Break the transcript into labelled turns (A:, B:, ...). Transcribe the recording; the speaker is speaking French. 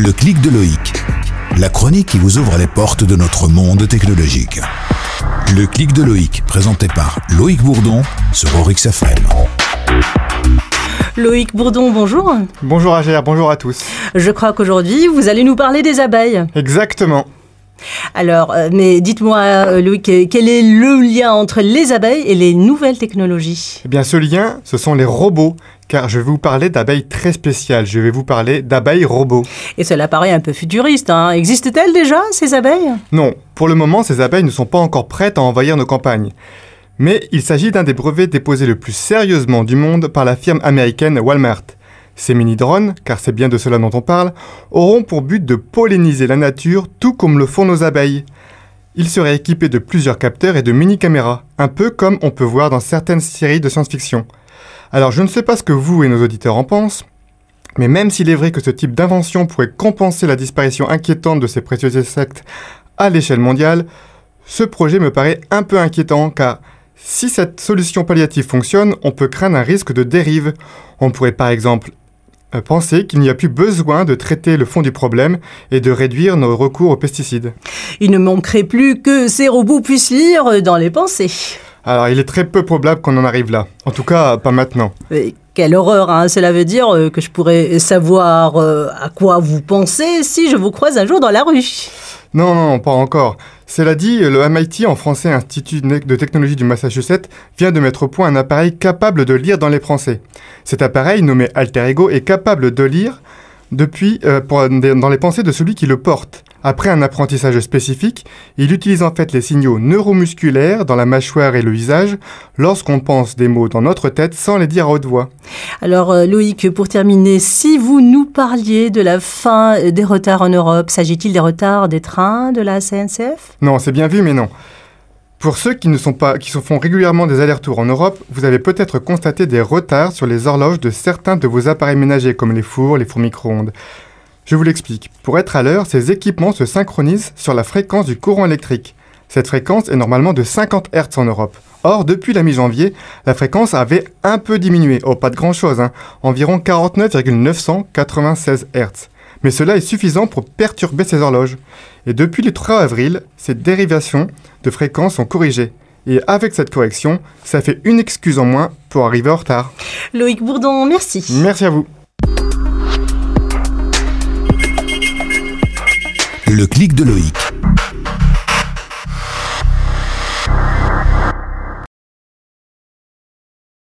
A: Le clic de Loïc. La chronique qui vous ouvre les portes de notre monde technologique. Le clic de Loïc, présenté par Loïc Bourdon sur Orix FM.
B: Loïc Bourdon, bonjour.
C: Bonjour Agère, bonjour à tous.
B: Je crois qu'aujourd'hui, vous allez nous parler des abeilles.
C: Exactement.
B: Alors, euh, mais dites-moi, euh, Loïc, quel est le lien entre les abeilles et les nouvelles technologies?
C: Eh bien, ce lien, ce sont les robots, car je vais vous parler d'abeilles très spéciales. Je vais vous parler d'abeilles robots.
B: Et cela paraît un peu futuriste, hein Existent-elles déjà, ces abeilles?
C: Non, pour le moment, ces abeilles ne sont pas encore prêtes à envahir nos campagnes. Mais il s'agit d'un des brevets déposés le plus sérieusement du monde par la firme américaine Walmart. Ces mini-drones, car c'est bien de cela dont on parle, auront pour but de polliniser la nature tout comme le font nos abeilles. Ils seraient équipés de plusieurs capteurs et de mini-caméras, un peu comme on peut voir dans certaines séries de science-fiction. Alors je ne sais pas ce que vous et nos auditeurs en pensent, mais même s'il est vrai que ce type d'invention pourrait compenser la disparition inquiétante de ces précieux insectes à l'échelle mondiale, ce projet me paraît un peu inquiétant car si cette solution palliative fonctionne, on peut craindre un risque de dérive. On pourrait par exemple penser qu'il n'y a plus besoin de traiter le fond du problème et de réduire nos recours aux pesticides.
B: Il ne manquerait plus que ces robots puissent lire dans les pensées.
C: Alors il est très peu probable qu'on en arrive là. En tout cas, pas maintenant.
B: Mais quelle horreur, hein Cela veut dire euh, que je pourrais savoir euh, à quoi vous pensez si je vous croise un jour dans la rue.
C: Non, non, pas encore. Cela dit, le MIT, en français Institut de technologie du Massachusetts, vient de mettre au point un appareil capable de lire dans les pensées. Cet appareil, nommé Alter Ego, est capable de lire depuis euh, dans les pensées de celui qui le porte. Après un apprentissage spécifique, il utilise en fait les signaux neuromusculaires dans la mâchoire et le visage lorsqu'on pense des mots dans notre tête sans les dire à haute voix.
B: Alors euh, Loïc, pour terminer, si vous nous parliez de la fin des retards en Europe, s'agit-il des retards des trains de la CNCF
C: Non, c'est bien vu, mais non. Pour ceux qui ne sont pas, qui se font régulièrement des allers-retours en Europe, vous avez peut-être constaté des retards sur les horloges de certains de vos appareils ménagers comme les fours, les fours micro-ondes. Je vous l'explique. Pour être à l'heure, ces équipements se synchronisent sur la fréquence du courant électrique. Cette fréquence est normalement de 50 Hz en Europe. Or, depuis la mi-janvier, la fréquence avait un peu diminué. Oh, pas de grand-chose, hein. environ 49,996 Hz. Mais cela est suffisant pour perturber ces horloges. Et depuis le 3 avril, ces dérivations de fréquence sont corrigées. Et avec cette correction, ça fait une excuse en moins pour arriver en retard.
B: Loïc Bourdon, merci.
C: Merci à vous.
A: Le clic de Loïc